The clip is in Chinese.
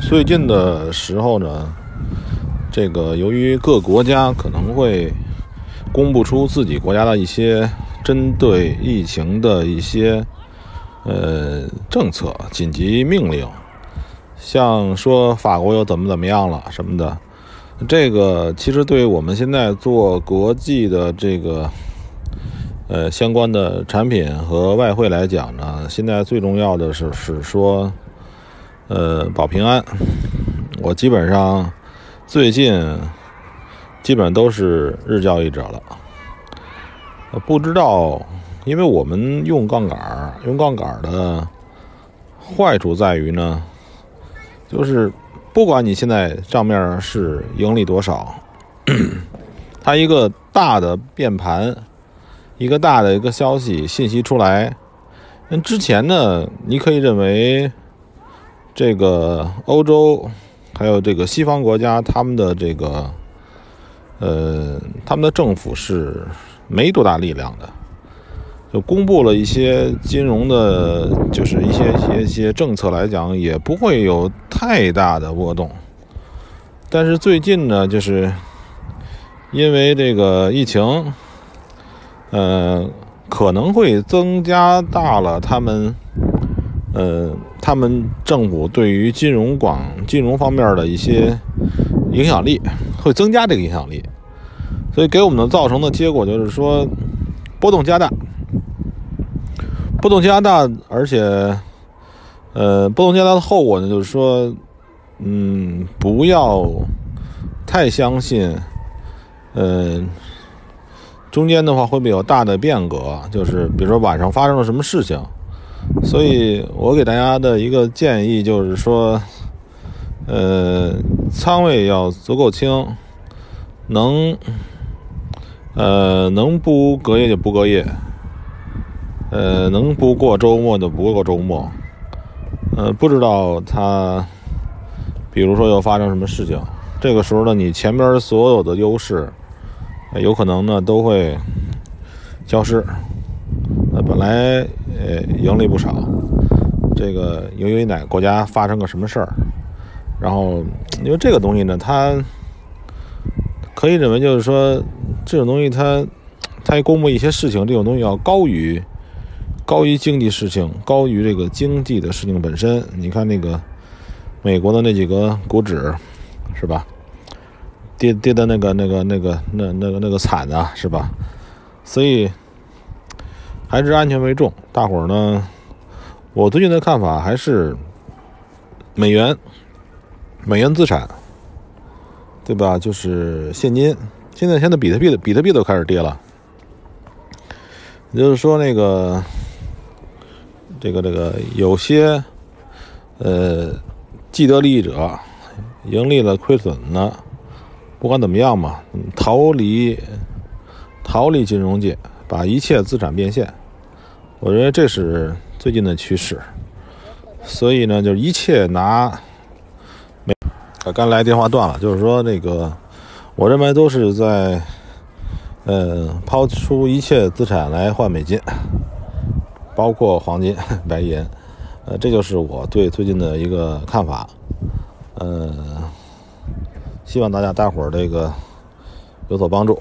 最近的时候呢，这个由于各国家可能会公布出自己国家的一些针对疫情的一些呃政策、紧急命令，像说法国又怎么怎么样了什么的，这个其实对于我们现在做国际的这个呃相关的产品和外汇来讲呢，现在最重要的是是说。呃，保平安，我基本上最近基本都是日交易者了。不知道，因为我们用杠杆，用杠杆的坏处在于呢，就是不管你现在账面是盈利多少，它一个大的变盘，一个大的一个消息信息出来，那之前呢，你可以认为。这个欧洲，还有这个西方国家，他们的这个，呃，他们的政府是没多大力量的，就公布了一些金融的，就是一些一些一些政策来讲，也不会有太大的波动。但是最近呢，就是因为这个疫情，呃，可能会增加大了他们，呃。他们政府对于金融广金融方面的一些影响力会增加这个影响力，所以给我们的造成的结果就是说波动加大，波动加大，而且呃波动加大的后果呢，就是说嗯不要太相信，呃中间的话会不会有大的变革，就是比如说晚上发生了什么事情。所以我给大家的一个建议就是说，呃，仓位要足够轻，能，呃，能不隔夜就不隔夜，呃，能不过周末就不过周末，呃，不知道它，比如说要发生什么事情，这个时候呢，你前边所有的优势，有可能呢都会消失。来呃盈利不少，这个由于哪个国家发生个什么事儿，然后因为这个东西呢，它可以认为就是说这种东西它它公布一些事情，这种东西要高于高于经济事情，高于这个经济的事情本身。你看那个美国的那几个股指是吧？跌跌的那个那个那个那那个那个惨啊，是吧？所以。还是安全为重，大伙儿呢？我最近的看法还是美元、美元资产，对吧？就是现金。现在现在比特币的比特币都开始跌了，也就是说，那个这个这个有些呃既得利益者盈利了亏损了，不管怎么样嘛，逃离逃离金融界，把一切资产变现。我认为这是最近的趋势，所以呢，就是一切拿没，刚来电话断了，就是说那个，我认为都是在，呃，抛出一切资产来换美金，包括黄金、白银，呃，这就是我对最近的一个看法，呃，希望大家大伙儿这个有所帮助。